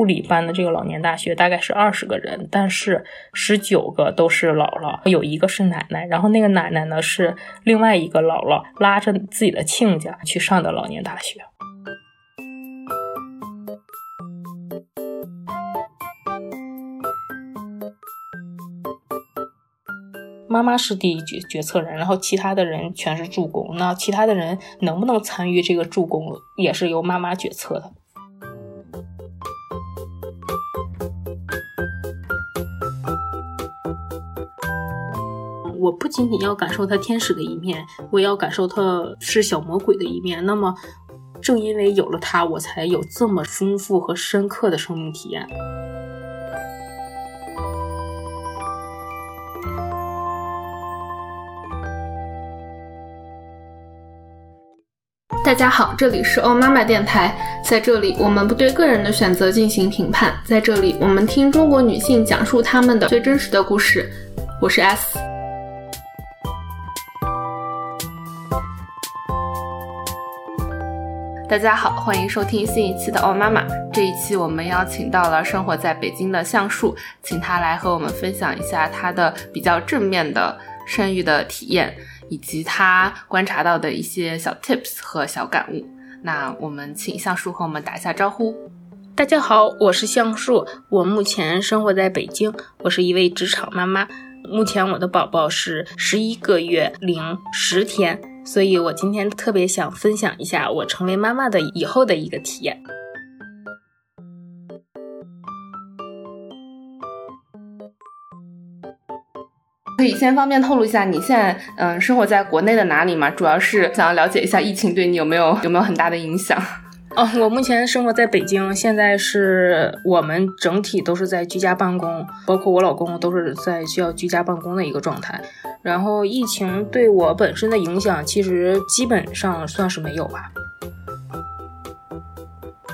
护理办的这个老年大学大概是二十个人，但是十九个都是姥姥，有一个是奶奶，然后那个奶奶呢是另外一个姥姥拉着自己的亲家去上的老年大学。妈妈是第一决决策人，然后其他的人全是助攻。那其他的人能不能参与这个助攻，也是由妈妈决策的。我不仅仅要感受他天使的一面，我也要感受他是小魔鬼的一面。那么，正因为有了他，我才有这么丰富和深刻的生命体验。大家好，这里是欧妈妈电台，在这里我们不对个人的选择进行评判，在这里我们听中国女性讲述她们的最真实的故事。我是 S。大家好，欢迎收听新一期的欧妈妈。这一期我们邀请到了生活在北京的橡树，请他来和我们分享一下他的比较正面的生育的体验。以及他观察到的一些小 tips 和小感悟。那我们请橡树和我们打一下招呼。大家好，我是橡树，我目前生活在北京，我是一位职场妈妈。目前我的宝宝是十一个月零十天，所以我今天特别想分享一下我成为妈妈的以后的一个体验。可以先方便透露一下你现在嗯生活在国内的哪里吗？主要是想要了解一下疫情对你有没有有没有很大的影响。哦，我目前生活在北京，现在是我们整体都是在居家办公，包括我老公都是在需要居家办公的一个状态。然后疫情对我本身的影响，其实基本上算是没有吧。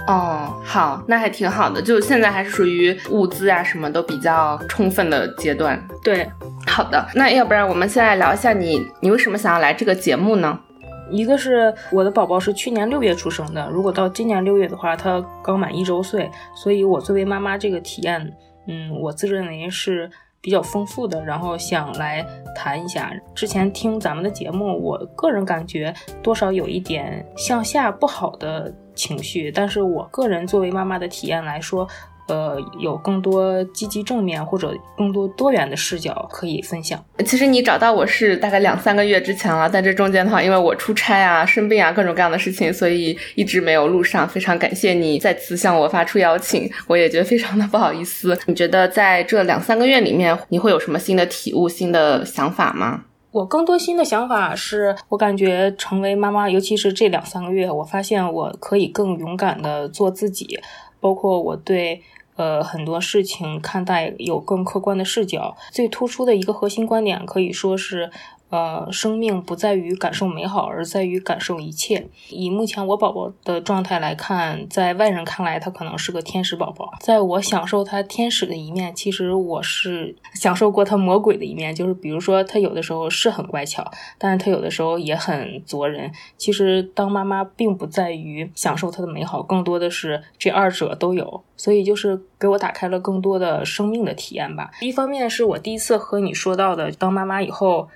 哦，好，那还挺好的，就现在还是属于物资啊什么都比较充分的阶段。对。好的，那要不然我们现在聊一下你，你为什么想要来这个节目呢？一个是我的宝宝是去年六月出生的，如果到今年六月的话，他刚满一周岁，所以我作为妈妈这个体验，嗯，我自认为是比较丰富的，然后想来谈一下。之前听咱们的节目，我个人感觉多少有一点向下不好的情绪，但是我个人作为妈妈的体验来说。呃，有更多积极正面或者更多多元的视角可以分享。其实你找到我是大概两三个月之前了，但这中间的话，因为我出差啊、生病啊各种各样的事情，所以一直没有录上。非常感谢你再次向我发出邀请，我也觉得非常的不好意思。你觉得在这两三个月里面，你会有什么新的体悟、新的想法吗？我更多新的想法是，我感觉成为妈妈，尤其是这两三个月，我发现我可以更勇敢的做自己，包括我对。呃，很多事情看待有更客观的视角，最突出的一个核心观点可以说是。呃，生命不在于感受美好，而在于感受一切。以目前我宝宝的状态来看，在外人看来，他可能是个天使宝宝。在我享受他天使的一面，其实我是享受过他魔鬼的一面。就是比如说，他有的时候是很乖巧，但是他有的时候也很作人。其实当妈妈，并不在于享受他的美好，更多的是这二者都有。所以就是给我打开了更多的生命的体验吧。一方面是我第一次和你说到的，当妈妈以后。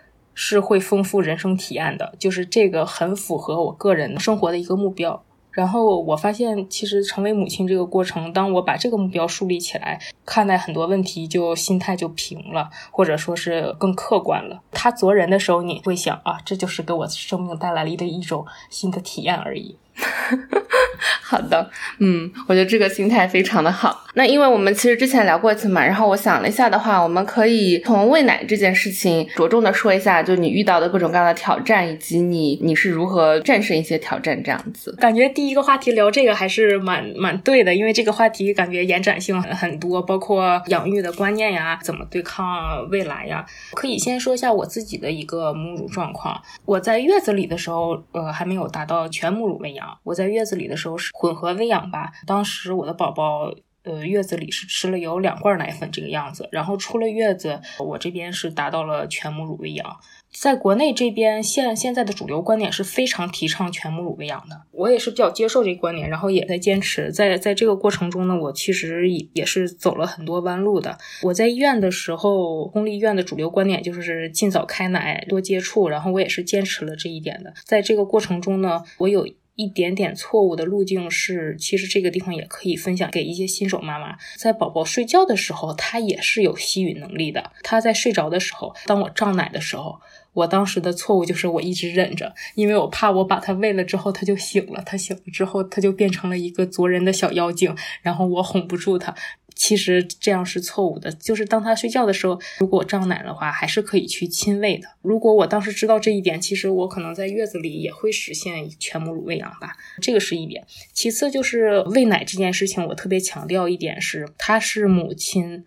是会丰富人生体验的，就是这个很符合我个人生活的一个目标。然后我发现，其实成为母亲这个过程，当我把这个目标树立起来，看待很多问题就心态就平了，或者说是更客观了。他做人的时候，你会想啊，这就是给我生命带来了一的一种新的体验而已。好的，嗯，我觉得这个心态非常的好。那因为我们其实之前聊过一次嘛，然后我想了一下的话，我们可以从喂奶这件事情着重的说一下，就你遇到的各种各样的挑战，以及你你是如何战胜一些挑战这样子。感觉第一个话题聊这个还是蛮蛮对的，因为这个话题感觉延展性很很多，包括养育的观念呀，怎么对抗未来呀。可以先说一下我自己的一个母乳状况。我在月子里的时候，呃，还没有达到全母乳喂养。我在月子里的时候是混合喂养吧，当时我的宝宝呃，月子里是吃了有两罐奶粉这个样子，然后出了月子，我这边是达到了全母乳喂养。在国内这边，现现在的主流观点是非常提倡全母乳喂养的，我也是比较接受这个观点，然后也在坚持。在在这个过程中呢，我其实也也是走了很多弯路的。我在医院的时候，公立医院的主流观点就是尽早开奶，多接触，然后我也是坚持了这一点的。在这个过程中呢，我有。一点点错误的路径是，其实这个地方也可以分享给一些新手妈妈。在宝宝睡觉的时候，他也是有吸吮能力的。他在睡着的时候，当我胀奶的时候，我当时的错误就是我一直忍着，因为我怕我把他喂了之后他就醒了，他醒了之后他就变成了一个啄人的小妖精，然后我哄不住他。其实这样是错误的，就是当他睡觉的时候，如果胀奶的话，还是可以去亲喂的。如果我当时知道这一点，其实我可能在月子里也会实现全母乳喂养吧。这个是一点。其次就是喂奶这件事情，我特别强调一点是，它是母亲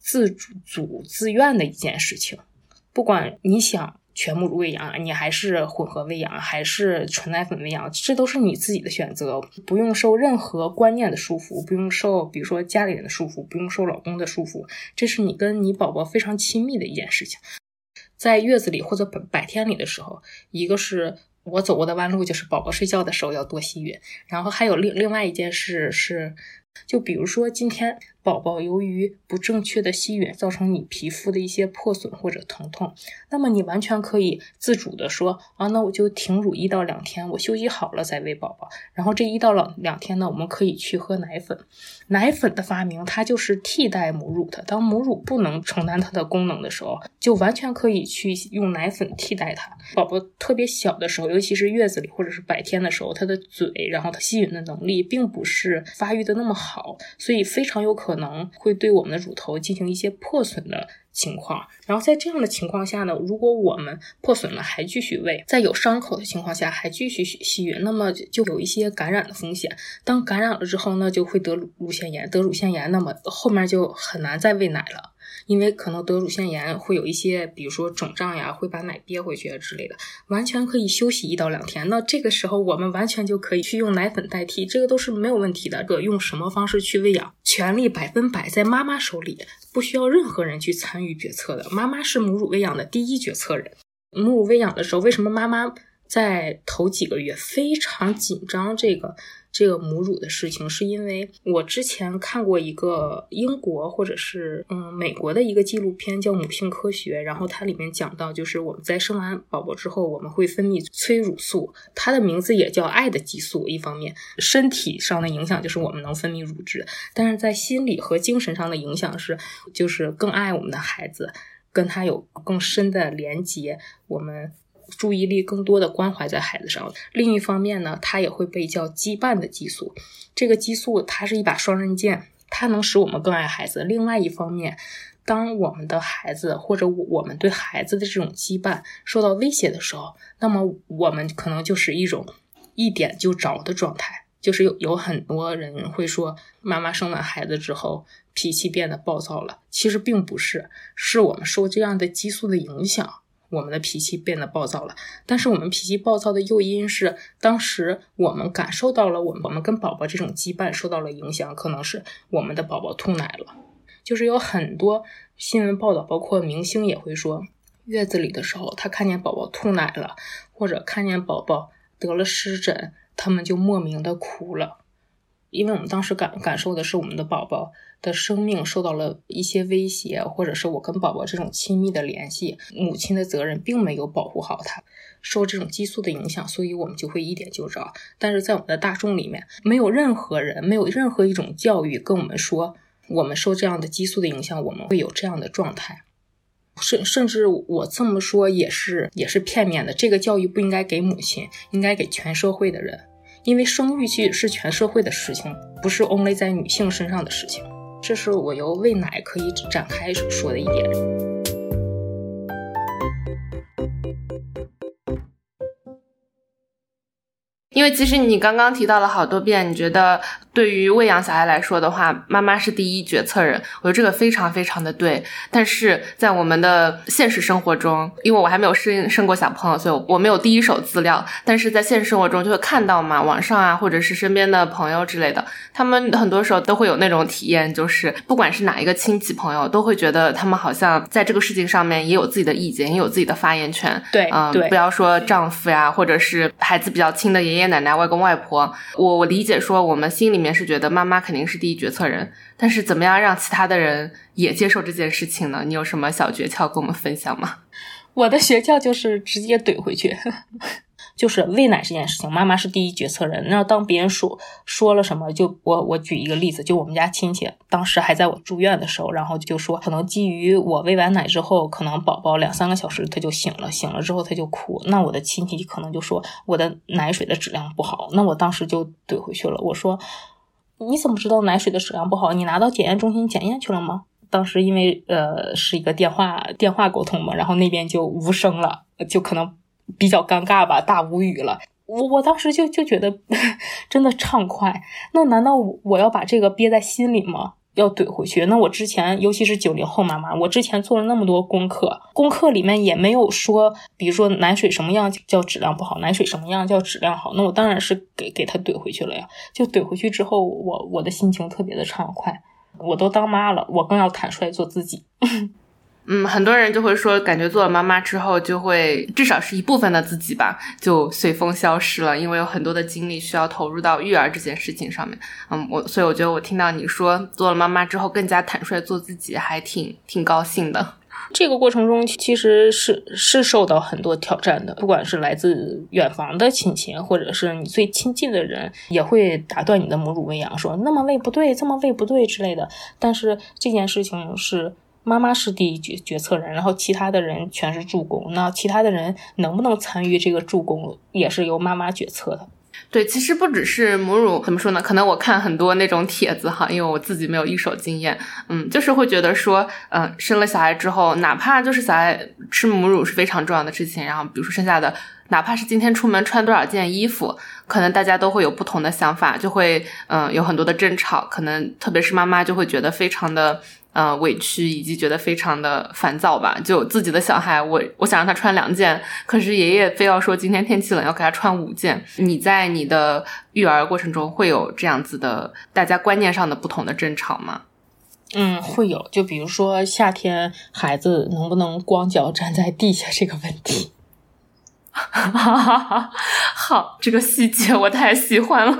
自主自愿的一件事情，不管你想。全母乳喂养，你还是混合喂养，还是纯奶粉喂养，这都是你自己的选择，不用受任何观念的束缚，不用受比如说家里人的束缚，不用受老公的束缚，这是你跟你宝宝非常亲密的一件事情。在月子里或者百百天里的时候，一个是我走过的弯路，就是宝宝睡觉的时候要多吸吮，然后还有另另外一件事是。就比如说，今天宝宝由于不正确的吸吮，造成你皮肤的一些破损或者疼痛，那么你完全可以自主的说啊，那我就停乳一到两天，我休息好了再喂宝宝。然后这一到两两天呢，我们可以去喝奶粉。奶粉的发明，它就是替代母乳的。当母乳不能承担它的功能的时候，就完全可以去用奶粉替代它。宝宝特别小的时候，尤其是月子里或者是白天的时候，他的嘴，然后他吸吮的能力并不是发育的那么好，所以非常有可能会对我们的乳头进行一些破损的。情况，然后在这样的情况下呢，如果我们破损了还继续喂，在有伤口的情况下还继续吸吮，那么就有一些感染的风险。当感染了之后呢，就会得乳腺炎，得乳腺炎，那么后面就很难再喂奶了。因为可能得乳腺炎会有一些，比如说肿胀呀，会把奶憋回去之类的，完全可以休息一到两天。那这个时候我们完全就可以去用奶粉代替，这个都是没有问题的。个用什么方式去喂养，权利百分百在妈妈手里，不需要任何人去参与决策的。妈妈是母乳喂养的第一决策人。母乳喂养的时候，为什么妈妈在头几个月非常紧张？这个？这个母乳的事情，是因为我之前看过一个英国或者是嗯美国的一个纪录片，叫《母性科学》，然后它里面讲到，就是我们在生完宝宝之后，我们会分泌催乳素，它的名字也叫爱的激素。一方面，身体上的影响就是我们能分泌乳汁，但是在心理和精神上的影响是，就是更爱我们的孩子，跟他有更深的连接，我们。注意力更多的关怀在孩子上。另一方面呢，它也会被叫羁绊的激素。这个激素它是一把双刃剑，它能使我们更爱孩子。另外一方面，当我们的孩子或者我们对孩子的这种羁绊受到威胁的时候，那么我们可能就是一种一点就着的状态。就是有有很多人会说，妈妈生完孩子之后脾气变得暴躁了。其实并不是，是我们受这样的激素的影响。我们的脾气变得暴躁了，但是我们脾气暴躁的诱因是，当时我们感受到了，我们我们跟宝宝这种羁绊受到了影响，可能是我们的宝宝吐奶了。就是有很多新闻报道，包括明星也会说，月子里的时候，他看见宝宝吐奶了，或者看见宝宝得了湿疹，他们就莫名的哭了。因为我们当时感感受的是我们的宝宝的生命受到了一些威胁，或者是我跟宝宝这种亲密的联系，母亲的责任并没有保护好他，受这种激素的影响，所以我们就会一点就着。但是在我们的大众里面，没有任何人，没有任何一种教育跟我们说，我们受这样的激素的影响，我们会有这样的状态。甚甚至我这么说也是也是片面的，这个教育不应该给母亲，应该给全社会的人。因为生育期是全社会的事情，不是 only 在女性身上的事情。这是我由喂奶可以展开说的一点。因为其实你刚刚提到了好多遍，你觉得对于喂养小孩来说的话，妈妈是第一决策人，我觉得这个非常非常的对。但是在我们的现实生活中，因为我还没有生生过小朋友，所以我没有第一手资料。但是在现实生活中就会看到嘛，网上啊，或者是身边的朋友之类的，他们很多时候都会有那种体验，就是不管是哪一个亲戚朋友，都会觉得他们好像在这个事情上面也有自己的意见，也有自己的发言权。对，嗯，对不要说丈夫呀，或者是孩子比较亲的爷爷奶奶、外公外婆。我我理解说，我们心里面也是觉得妈妈肯定是第一决策人，但是怎么样让其他的人也接受这件事情呢？你有什么小诀窍跟我们分享吗？我的诀窍就是直接怼回去，就是喂奶这件事情，妈妈是第一决策人。那当别人说说了什么，就我我举一个例子，就我们家亲戚当时还在我住院的时候，然后就说可能基于我喂完奶之后，可能宝宝两三个小时他就醒了，醒了之后他就哭，那我的亲戚可能就说我的奶水的质量不好，那我当时就怼回去了，我说你怎么知道奶水的质量不好？你拿到检验中心检验去了吗？当时因为呃是一个电话电话沟通嘛，然后那边就无声了，就可能比较尴尬吧，大无语了。我我当时就就觉得 真的畅快，那难道我要把这个憋在心里吗？要怼回去？那我之前尤其是九零后妈妈，我之前做了那么多功课，功课里面也没有说，比如说奶水什么样叫质量不好，奶水什么样叫质量好，那我当然是给给他怼回去了呀。就怼回去之后，我我的心情特别的畅快。我都当妈了，我更要坦率做自己。嗯，很多人就会说，感觉做了妈妈之后，就会至少是一部分的自己吧，就随风消失了，因为有很多的精力需要投入到育儿这件事情上面。嗯，我所以我觉得我听到你说做了妈妈之后更加坦率做自己，还挺挺高兴的。这个过程中其实是是受到很多挑战的，不管是来自远房的亲戚，或者是你最亲近的人，也会打断你的母乳喂养，说那么喂不对，这么喂不对之类的。但是这件事情是妈妈是第一决决策人，然后其他的人全是助攻。那其他的人能不能参与这个助攻，也是由妈妈决策的。对，其实不只是母乳，怎么说呢？可能我看很多那种帖子哈，因为我自己没有一手经验，嗯，就是会觉得说，嗯，生了小孩之后，哪怕就是小孩吃母乳是非常重要的事情，然后比如说剩下的，哪怕是今天出门穿多少件衣服，可能大家都会有不同的想法，就会嗯有很多的争吵，可能特别是妈妈就会觉得非常的。呃，委屈以及觉得非常的烦躁吧。就自己的小孩，我我想让他穿两件，可是爷爷非要说今天天气冷要给他穿五件。你在你的育儿过程中会有这样子的大家观念上的不同的争吵吗？嗯，会有。就比如说夏天孩子能不能光脚站在地下这个问题。好，这个细节我太喜欢了，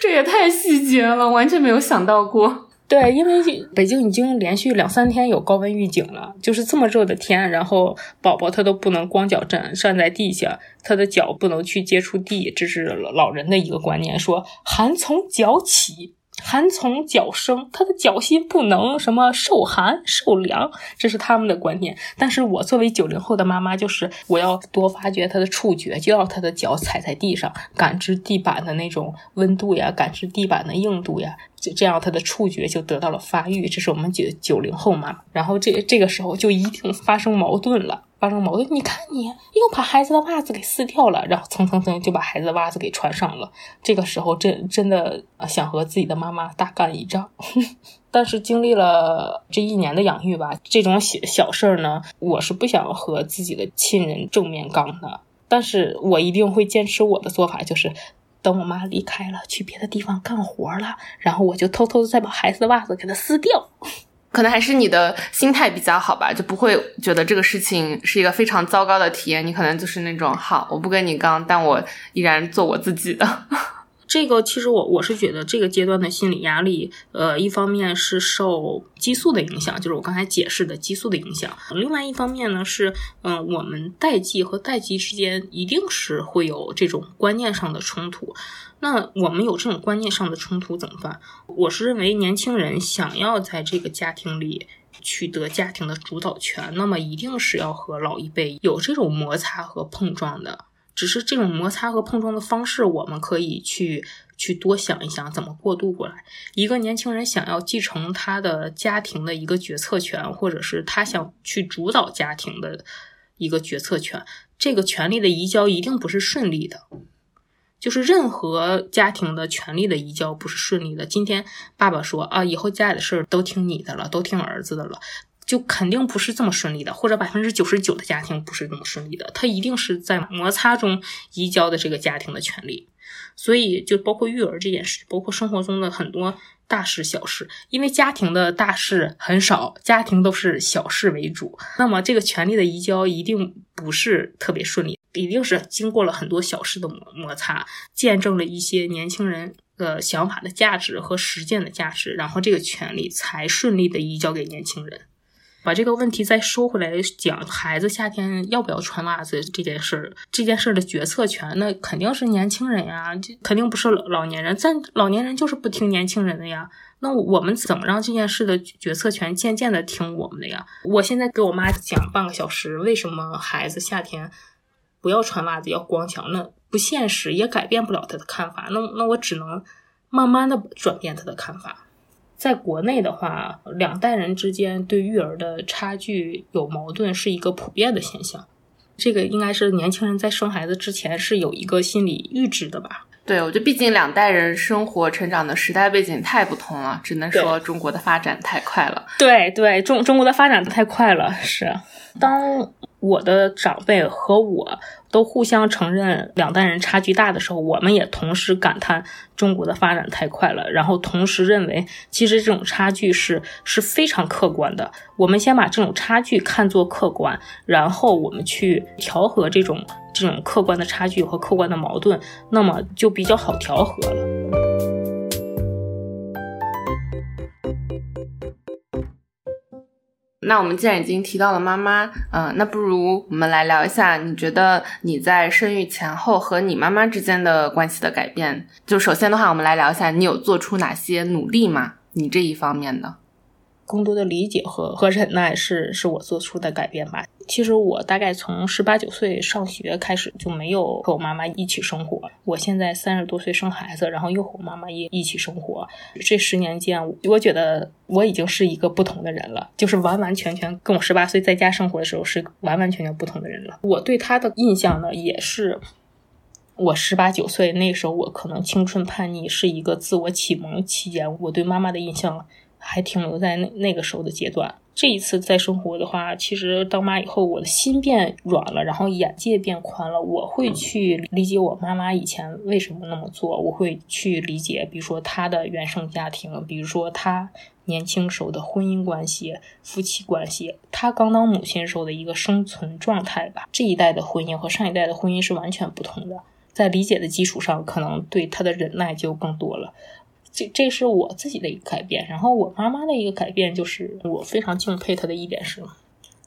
这也太细节了，完全没有想到过。对，因为北京已经连续两三天有高温预警了，就是这么热的天，然后宝宝他都不能光脚站站在地下，他的脚不能去接触地，这是老人的一个观念，说寒从脚起。寒从脚生，他的脚心不能什么受寒受凉，这是他们的观念。但是我作为九零后的妈妈，就是我要多发掘他的触觉，就要他的脚踩在地上，感知地板的那种温度呀，感知地板的硬度呀，就这样他的触觉就得到了发育。这是我们九九零后嘛，然后这这个时候就一定发生矛盾了。发生矛盾，你看你又把孩子的袜子给撕掉了，然后蹭蹭蹭就把孩子的袜子给穿上了。这个时候真真的想和自己的妈妈大干一仗，但是经历了这一年的养育吧，这种小小事儿呢，我是不想和自己的亲人正面刚的。但是我一定会坚持我的做法，就是等我妈离开了，去别的地方干活了，然后我就偷偷的再把孩子的袜子给他撕掉。可能还是你的心态比较好吧，就不会觉得这个事情是一个非常糟糕的体验。你可能就是那种好，我不跟你刚，但我依然做我自己的。这个其实我我是觉得这个阶段的心理压力，呃，一方面是受激素的影响，就是我刚才解释的激素的影响；另外一方面呢是，嗯，我们代际和代际之间一定是会有这种观念上的冲突。那我们有这种观念上的冲突怎么办？我是认为年轻人想要在这个家庭里取得家庭的主导权，那么一定是要和老一辈有这种摩擦和碰撞的。只是这种摩擦和碰撞的方式，我们可以去去多想一想怎么过渡过来。一个年轻人想要继承他的家庭的一个决策权，或者是他想去主导家庭的一个决策权，这个权利的移交一定不是顺利的。就是任何家庭的权利的移交不是顺利的。今天爸爸说啊，以后家里的事儿都听你的了，都听儿子的了，就肯定不是这么顺利的。或者百分之九十九的家庭不是这么顺利的，他一定是在摩擦中移交的这个家庭的权利。所以，就包括育儿这件事，包括生活中的很多大事小事，因为家庭的大事很少，家庭都是小事为主，那么这个权利的移交一定不是特别顺利。一定是经过了很多小事的摩摩擦，见证了一些年轻人的想法的价值和实践的价值，然后这个权利才顺利的移交给年轻人。把这个问题再收回来讲，孩子夏天要不要穿袜子这件事儿，这件事儿的决策权，那肯定是年轻人呀，这肯定不是老老年人。但老年人就是不听年轻人的呀。那我们怎么让这件事的决策权渐渐的听我们的呀？我现在给我妈讲半个小时，为什么孩子夏天。不要穿袜子，要光脚，那不现实，也改变不了他的看法。那那我只能慢慢的转变他的看法。在国内的话，两代人之间对育儿的差距有矛盾，是一个普遍的现象。这个应该是年轻人在生孩子之前是有一个心理预知的吧？对，我觉得毕竟两代人生活成长的时代背景太不同了，只能说中国的发展太快了。对对，中中国的发展太快了，是当。我的长辈和我都互相承认两代人差距大的时候，我们也同时感叹中国的发展太快了，然后同时认为其实这种差距是是非常客观的。我们先把这种差距看作客观，然后我们去调和这种这种客观的差距和客观的矛盾，那么就比较好调和了。那我们既然已经提到了妈妈，嗯，那不如我们来聊一下，你觉得你在生育前后和你妈妈之间的关系的改变？就首先的话，我们来聊一下，你有做出哪些努力吗？你这一方面的。更多的理解和和忍耐是是我做出的改变吧。其实我大概从十八九岁上学开始就没有和我妈妈一起生活。我现在三十多岁生孩子，然后又和我妈妈也一起生活。这十年间，我觉得我已经是一个不同的人了，就是完完全全跟我十八岁在家生活的时候是完完全全不同的人了。我对他的印象呢，也是我十八九岁那时候，我可能青春叛逆，是一个自我启蒙期间，我对妈妈的印象。还停留在那那个时候的阶段。这一次再生活的话，其实当妈以后，我的心变软了，然后眼界变宽了。我会去理解我妈妈以前为什么那么做，我会去理解，比如说她的原生家庭，比如说她年轻时候的婚姻关系、夫妻关系，她刚当母亲时候的一个生存状态吧。这一代的婚姻和上一代的婚姻是完全不同的，在理解的基础上，可能对她的忍耐就更多了。这这是我自己的一个改变，然后我妈妈的一个改变就是我非常敬佩她的一点是，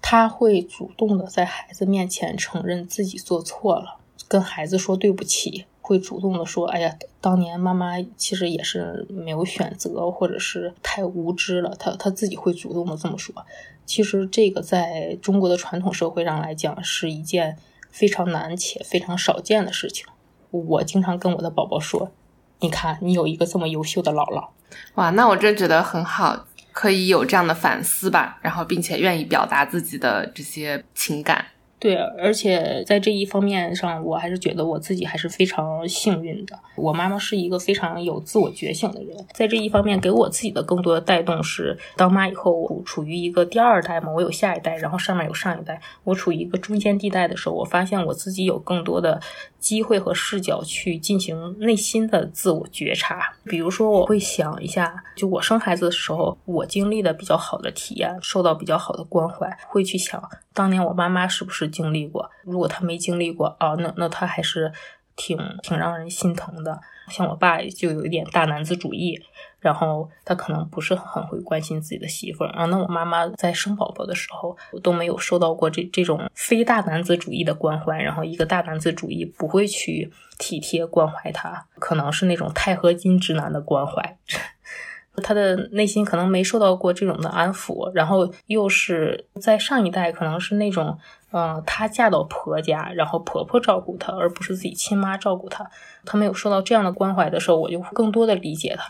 她会主动的在孩子面前承认自己做错了，跟孩子说对不起，会主动的说，哎呀，当年妈妈其实也是没有选择，或者是太无知了，她她自己会主动的这么说。其实这个在中国的传统社会上来讲是一件非常难且非常少见的事情。我经常跟我的宝宝说。你看，你有一个这么优秀的姥姥，哇，那我真觉得很好，可以有这样的反思吧，然后并且愿意表达自己的这些情感。对，而且在这一方面上，我还是觉得我自己还是非常幸运的。我妈妈是一个非常有自我觉醒的人，在这一方面给我自己的更多的带动是，当妈以后我处于一个第二代嘛，我有下一代，然后上面有上一代，我处于一个中间地带的时候，我发现我自己有更多的机会和视角去进行内心的自我觉察。比如说，我会想一下，就我生孩子的时候，我经历的比较好的体验，受到比较好的关怀，会去想。当年我妈妈是不是经历过？如果他没经历过啊，那那他还是挺挺让人心疼的。像我爸就有一点大男子主义，然后他可能不是很会关心自己的媳妇儿啊。那我妈妈在生宝宝的时候我都没有受到过这这种非大男子主义的关怀，然后一个大男子主义不会去体贴关怀她，可能是那种钛合金直男的关怀。他的内心可能没受到过这种的安抚，然后又是在上一代可能是那种，嗯，她嫁到婆家，然后婆婆照顾她，而不是自己亲妈照顾她。她没有受到这样的关怀的时候，我就更多的理解她。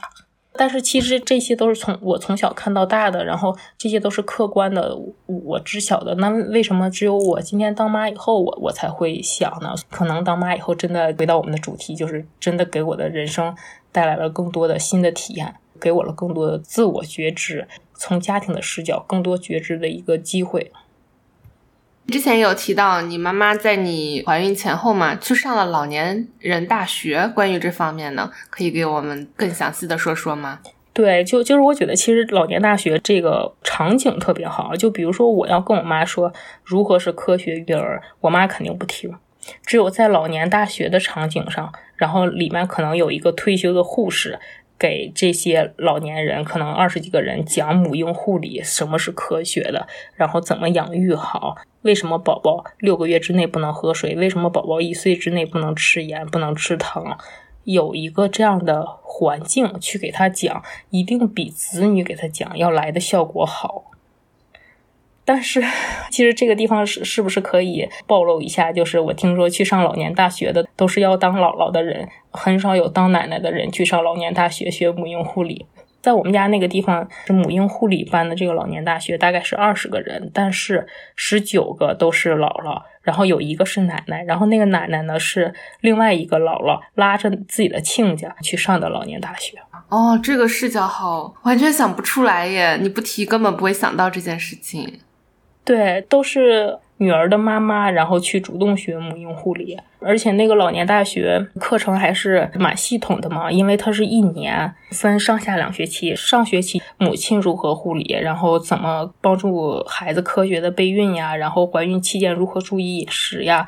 但是其实这些都是从我从小看到大的，然后这些都是客观的，我知晓的。那为什么只有我今天当妈以后，我我才会想呢？可能当妈以后，真的回到我们的主题，就是真的给我的人生带来了更多的新的体验，给我了更多的自我觉知，从家庭的视角更多觉知的一个机会。之前有提到你妈妈在你怀孕前后嘛，去上了老年人大学。关于这方面呢，可以给我们更详细的说说吗？对，就就是我觉得其实老年大学这个场景特别好。就比如说我要跟我妈说如何是科学育儿，我妈肯定不听。只有在老年大学的场景上，然后里面可能有一个退休的护士。给这些老年人，可能二十几个人讲母婴护理，什么是科学的，然后怎么养育好，为什么宝宝六个月之内不能喝水，为什么宝宝一岁之内不能吃盐、不能吃糖，有一个这样的环境去给他讲，一定比子女给他讲要来的效果好。但是，其实这个地方是是不是可以暴露一下？就是我听说去上老年大学的都是要当姥姥的人，很少有当奶奶的人去上老年大学学母婴护理。在我们家那个地方，是母婴护理班的这个老年大学大概是二十个人，但是十九个都是姥姥，然后有一个是奶奶，然后那个奶奶呢是另外一个姥姥拉着自己的亲家去上的老年大学。哦，这个视角好，完全想不出来耶！你不提根本不会想到这件事情。对，都是女儿的妈妈，然后去主动学母婴护理，而且那个老年大学课程还是蛮系统的嘛，因为它是一年分上下两学期，上学期母亲如何护理，然后怎么帮助孩子科学的备孕呀，然后怀孕期间如何注意饮食呀。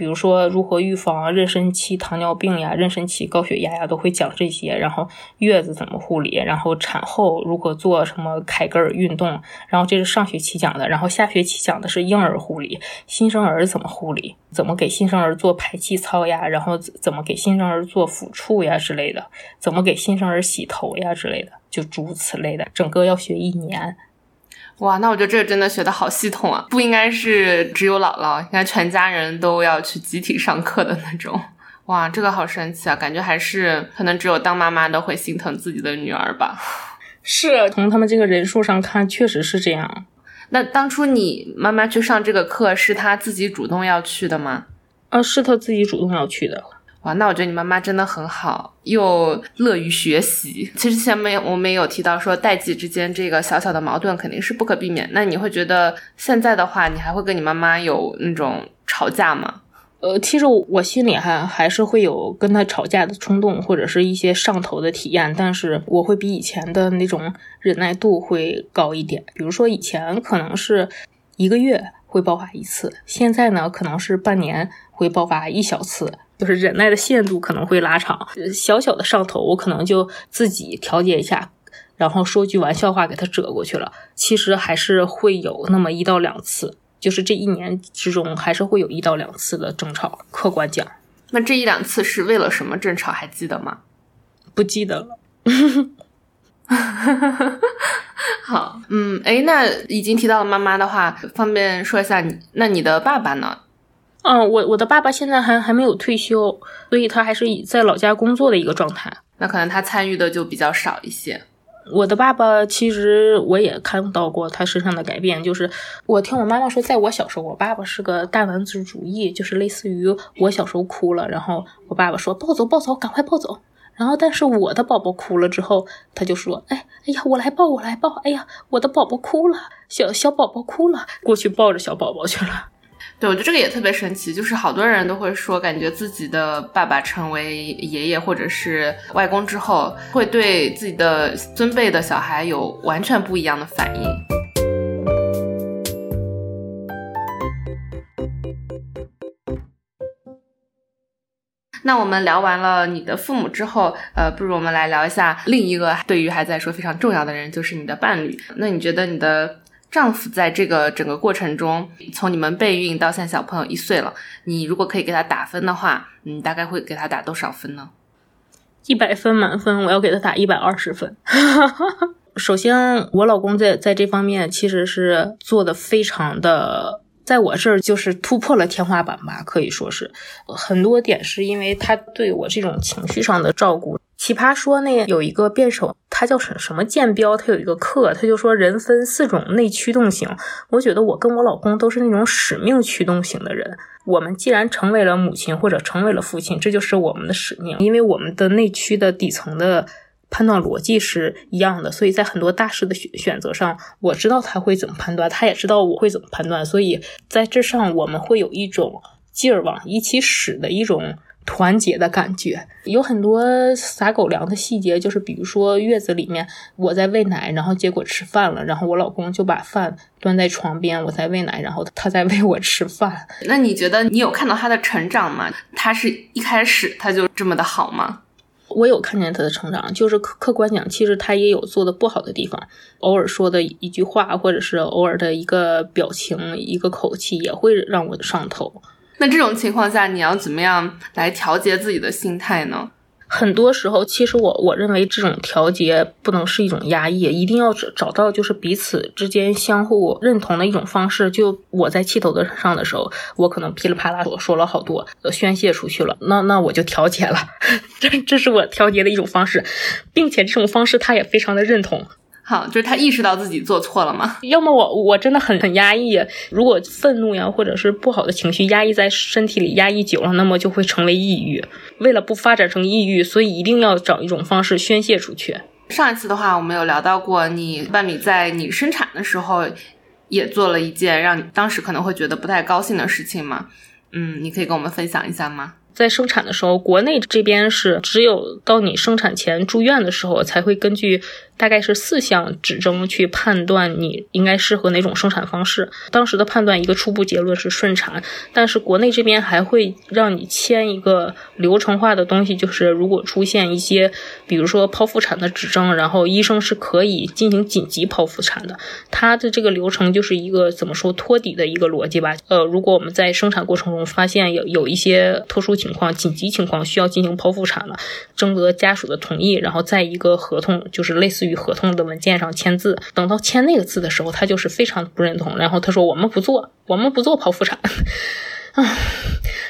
比如说如何预防妊娠期糖尿病呀、妊娠期高血压呀，都会讲这些。然后月子怎么护理，然后产后如何做什么凯格尔运动。然后这是上学期讲的，然后下学期讲的是婴儿护理，新生儿怎么护理，怎么给新生儿做排气操呀，然后怎么给新生儿做抚触呀之类的，怎么给新生儿洗头呀之类的，就诸如此类的，整个要学一年。哇，那我觉得这个真的学的好系统啊！不应该是只有姥姥，应该全家人都要去集体上课的那种。哇，这个好神奇啊！感觉还是可能只有当妈妈的会心疼自己的女儿吧。是，从他们这个人数上看，确实是这样。那当初你妈妈去上这个课，是她自己主动要去的吗？啊，是她自己主动要去的。哇，那我觉得你妈妈真的很好，又乐于学习。其实前面我们也有提到说，代际之间这个小小的矛盾肯定是不可避免。那你会觉得现在的话，你还会跟你妈妈有那种吵架吗？呃，其实我心里还还是会有跟她吵架的冲动，或者是一些上头的体验，但是我会比以前的那种忍耐度会高一点。比如说以前可能是一个月会爆发一次，现在呢可能是半年会爆发一小次。就是忍耐的限度可能会拉长，小小的上头，我可能就自己调节一下，然后说句玩笑话给他折过去了。其实还是会有那么一到两次，就是这一年之中还是会有一到两次的争吵。客观讲，那这一两次是为了什么争吵？还记得吗？不记得了。好，嗯，哎，那已经提到了妈妈的话，方便说一下你？那你的爸爸呢？嗯，我我的爸爸现在还还没有退休，所以他还是在老家工作的一个状态。那可能他参与的就比较少一些。我的爸爸其实我也看到过他身上的改变，就是我听我妈妈说，在我小时候，我爸爸是个大男子主义，就是类似于我小时候哭了，然后我爸爸说抱走抱走，赶快抱走。然后但是我的宝宝哭了之后，他就说，哎哎呀，我来抱我来抱，哎呀，我的宝宝哭了，小小宝宝哭了，过去抱着小宝宝去了。对，我觉得这个也特别神奇，就是好多人都会说，感觉自己的爸爸成为爷爷或者是外公之后，会对自己的尊辈的小孩有完全不一样的反应。那我们聊完了你的父母之后，呃，不如我们来聊一下另一个对于孩子来说非常重要的人，就是你的伴侣。那你觉得你的？丈夫在这个整个过程中，从你们备孕到现在小朋友一岁了，你如果可以给他打分的话，你大概会给他打多少分呢？一百分满分，我要给他打一百二十分。首先，我老公在在这方面其实是做的非常的，在我这儿就是突破了天花板吧，可以说是很多点是因为他对我这种情绪上的照顾。奇葩说那有一个辩手，他叫什什么建标，他有一个课，他就说人分四种内驱动型。我觉得我跟我老公都是那种使命驱动型的人。我们既然成为了母亲或者成为了父亲，这就是我们的使命，因为我们的内驱的底层的判断逻辑是一样的，所以在很多大事的选选择上，我知道他会怎么判断，他也知道我会怎么判断，所以在这上我们会有一种劲儿往一起使的一种。团结的感觉有很多撒狗粮的细节，就是比如说月子里面我在喂奶，然后结果吃饭了，然后我老公就把饭端在床边，我在喂奶，然后他在 喂我吃饭。那你觉得你有看到他的成长吗？他是一开始他就这么的好吗？我有看见他的成长，就是客客观讲，其实他也有做的不好的地方，偶尔说的一句话，或者是偶尔的一个表情、一个口气，也会让我上头。那这种情况下，你要怎么样来调节自己的心态呢？很多时候，其实我我认为这种调节不能是一种压抑，一定要找找到就是彼此之间相互认同的一种方式。就我在气头的上的时候，我可能噼里啪啦说说了好多，宣泄出去了，那那我就调节了，这这是我调节的一种方式，并且这种方式他也非常的认同。好，就是他意识到自己做错了吗？要么我我真的很很压抑，如果愤怒呀，或者是不好的情绪压抑在身体里，压抑久了，那么就会成为抑郁。为了不发展成抑郁，所以一定要找一种方式宣泄出去。上一次的话，我们有聊到过，你伴侣在你生产的时候也做了一件让你当时可能会觉得不太高兴的事情吗？嗯，你可以跟我们分享一下吗？在生产的时候，国内这边是只有到你生产前住院的时候才会根据。大概是四项指征去判断你应该适合哪种生产方式。当时的判断一个初步结论是顺产，但是国内这边还会让你签一个流程化的东西，就是如果出现一些，比如说剖腹产的指征，然后医生是可以进行紧急剖腹产的。它的这个流程就是一个怎么说托底的一个逻辑吧。呃，如果我们在生产过程中发现有有一些特殊情况、紧急情况需要进行剖腹产了，征得家属的同意，然后在一个合同，就是类似于。与合同的文件上签字，等到签那个字的时候，他就是非常不认同，然后他说：“我们不做，我们不做剖腹产。”啊，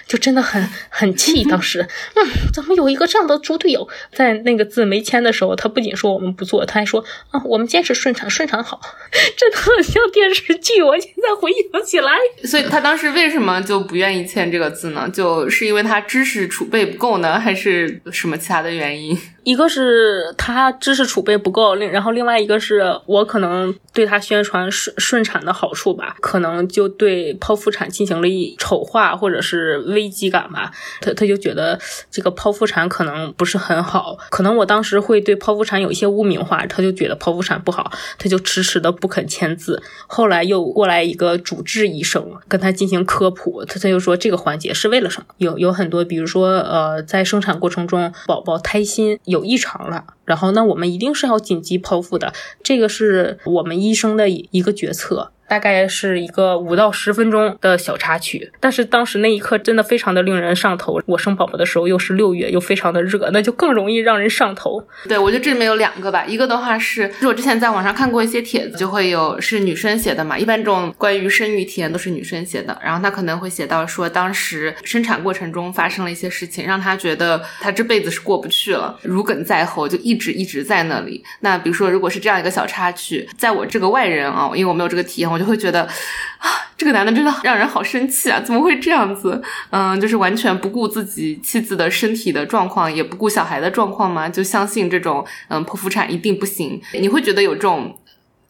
就真的很很气。当时，嗯，怎么有一个这样的猪队友？在那个字没签的时候，他不仅说我们不做，他还说啊，我们坚持顺产，顺产好，真的很像电视剧。我现在回想起来，所以他当时为什么就不愿意签这个字呢？就是因为他知识储备不够呢，还是什么其他的原因？一个是他知识储备不够，另然后另外一个是我可能对他宣传顺顺产的好处吧，可能就对剖腹产进行了一丑化或者是危机感吧。他他就觉得这个剖腹产可能不是很好，可能我当时会对剖腹产有一些污名化，他就觉得剖腹产不好，他就迟迟的不肯签字。后来又过来一个主治医生跟他进行科普，他他就说这个环节是为了什么？有有很多，比如说呃，在生产过程中宝宝胎心。有异常了，然后那我们一定是要紧急剖腹的，这个是我们医生的一个决策。大概是一个五到十分钟的小插曲，但是当时那一刻真的非常的令人上头。我生宝宝的时候又是六月，又非常的热，那就更容易让人上头。对，我觉得这里面有两个吧，一个的话是，就是我之前在网上看过一些帖子，就会有是女生写的嘛，一般这种关于生育体验都是女生写的，然后她可能会写到说，当时生产过程中发生了一些事情，让她觉得她这辈子是过不去了，如鲠在喉，就一直一直在那里。那比如说，如果是这样一个小插曲，在我这个外人啊，因为我没有这个体验，我。就会觉得啊，这个男的真的让人好生气啊！怎么会这样子？嗯，就是完全不顾自己妻子的身体的状况，也不顾小孩的状况吗？就相信这种嗯剖腹产一定不行？你会觉得有这种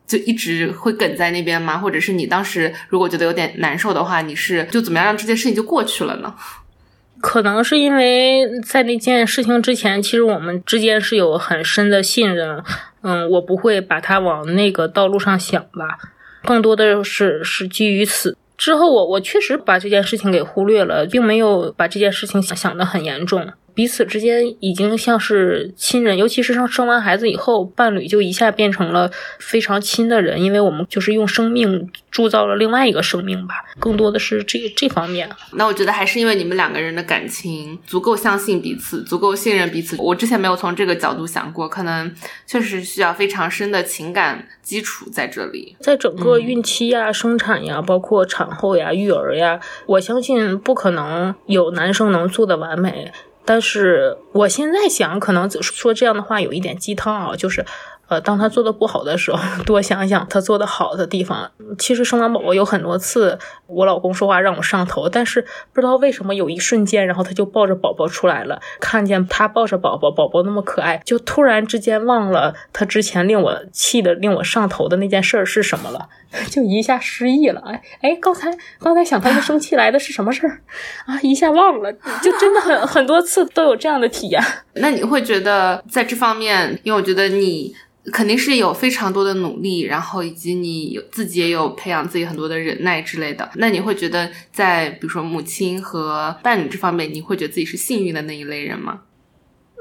就一直会梗在那边吗？或者是你当时如果觉得有点难受的话，你是就怎么样让这件事情就过去了呢？可能是因为在那件事情之前，其实我们之间是有很深的信任。嗯，我不会把它往那个道路上想吧。更多的是是基于此之后，我我确实把这件事情给忽略了，并没有把这件事情想想的很严重。彼此之间已经像是亲人，尤其是生生完孩子以后，伴侣就一下变成了非常亲的人，因为我们就是用生命铸造了另外一个生命吧。更多的是这这方面。那我觉得还是因为你们两个人的感情足够相信彼此，足够信任彼此。我之前没有从这个角度想过，可能确实需要非常深的情感基础在这里。在整个孕期呀、生产呀、包括产后呀、育儿呀，我相信不可能有男生能做的完美。但是我现在想，可能说这样的话有一点鸡汤啊，就是。呃，当他做的不好的时候，多想想他做的好的地方。其实生完宝宝有很多次，我老公说话让我上头，但是不知道为什么有一瞬间，然后他就抱着宝宝出来了，看见他抱着宝宝，宝宝那么可爱，就突然之间忘了他之前令我气的、令我上头的那件事儿是什么了，就一下失忆了。哎哎，刚才刚才想他们生气来的是什么事儿啊？一下忘了，就真的很很多次都有这样的体验。那你会觉得在这方面，因为我觉得你。肯定是有非常多的努力，然后以及你有自己也有培养自己很多的忍耐之类的。那你会觉得在比如说母亲和伴侣这方面，你会觉得自己是幸运的那一类人吗？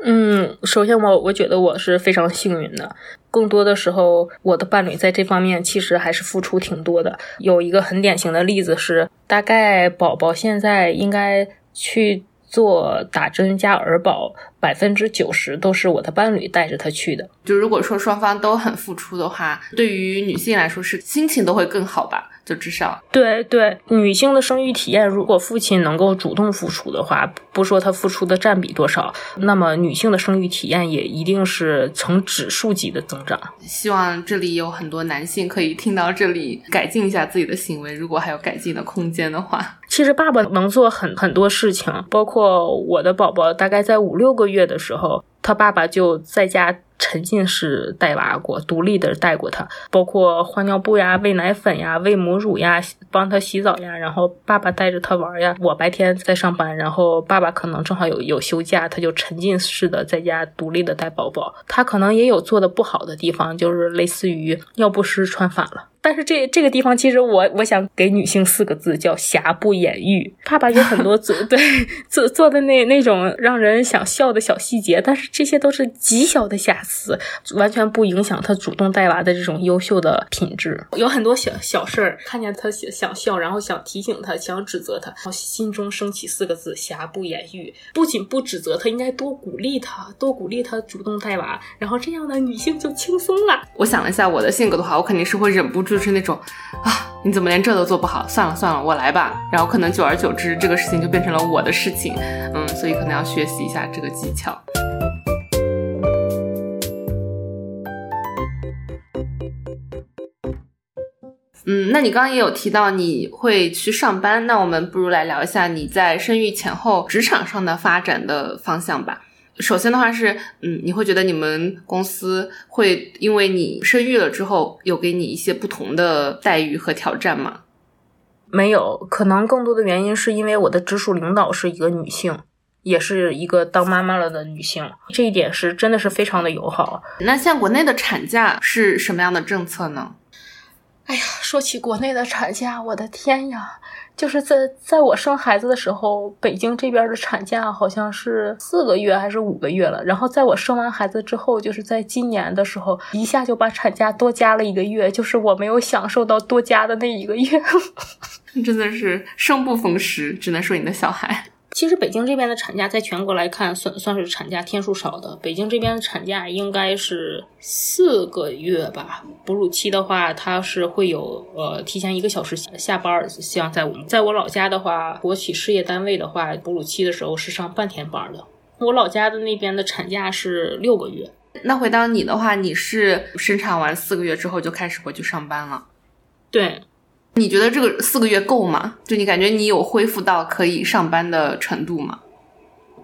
嗯，首先我我觉得我是非常幸运的。更多的时候，我的伴侣在这方面其实还是付出挺多的。有一个很典型的例子是，大概宝宝现在应该去。做打针加儿保，百分之九十都是我的伴侣带着他去的。就如果说双方都很付出的话，对于女性来说是心情都会更好吧。就至少对对，女性的生育体验，如果父亲能够主动付出的话，不说他付出的占比多少，那么女性的生育体验也一定是呈指数级的增长。希望这里有很多男性可以听到这里，改进一下自己的行为，如果还有改进的空间的话。其实爸爸能做很很多事情，包括我的宝宝大概在五六个月的时候，他爸爸就在家。沉浸式带娃过，独立的带过他，包括换尿布呀、喂奶粉呀、喂母乳呀、帮他洗澡呀，然后爸爸带着他玩呀。我白天在上班，然后爸爸可能正好有有休假，他就沉浸式的在家独立的带宝宝。他可能也有做的不好的地方，就是类似于尿不湿穿反了。但是这这个地方，其实我我想给女性四个字，叫瑕不掩瑜。爸爸有很多做 对做做的那那种让人想笑的小细节，但是这些都是极小的瑕疵，完全不影响他主动带娃的这种优秀的品质。有很多小小事儿，看见他想想笑，然后想提醒他，想指责他，然后心中升起四个字：瑕不掩瑜。不仅不指责他，应该多鼓励他，多鼓励他主动带娃，然后这样的女性就轻松了。我想了一下，我的性格的话，我肯定是会忍不住。是那种，啊，你怎么连这都做不好？算了算了，我来吧。然后可能久而久之，这个事情就变成了我的事情。嗯，所以可能要学习一下这个技巧。嗯，那你刚刚也有提到你会去上班，那我们不如来聊一下你在生育前后职场上的发展的方向吧。首先的话是，嗯，你会觉得你们公司会因为你生育了之后，有给你一些不同的待遇和挑战吗？没有，可能更多的原因是因为我的直属领导是一个女性，也是一个当妈妈了的女性，这一点是真的是非常的友好。那像国内的产假是什么样的政策呢？哎呀，说起国内的产假，我的天呀！就是在在我生孩子的时候，北京这边的产假好像是四个月还是五个月了。然后在我生完孩子之后，就是在今年的时候，一下就把产假多加了一个月，就是我没有享受到多加的那一个月，真的是生不逢时，只能说你的小孩。其实北京这边的产假，在全国来看，算算是产假天数少的。北京这边的产假应该是四个月吧。哺乳期的话，它是会有呃提前一个小时下班。像在我们在我老家的话，国企事业单位的话，哺乳期的时候是上半天班的。我老家的那边的产假是六个月。那回到你的话，你是生产完四个月之后就开始回去上班了？对。你觉得这个四个月够吗？就你感觉你有恢复到可以上班的程度吗？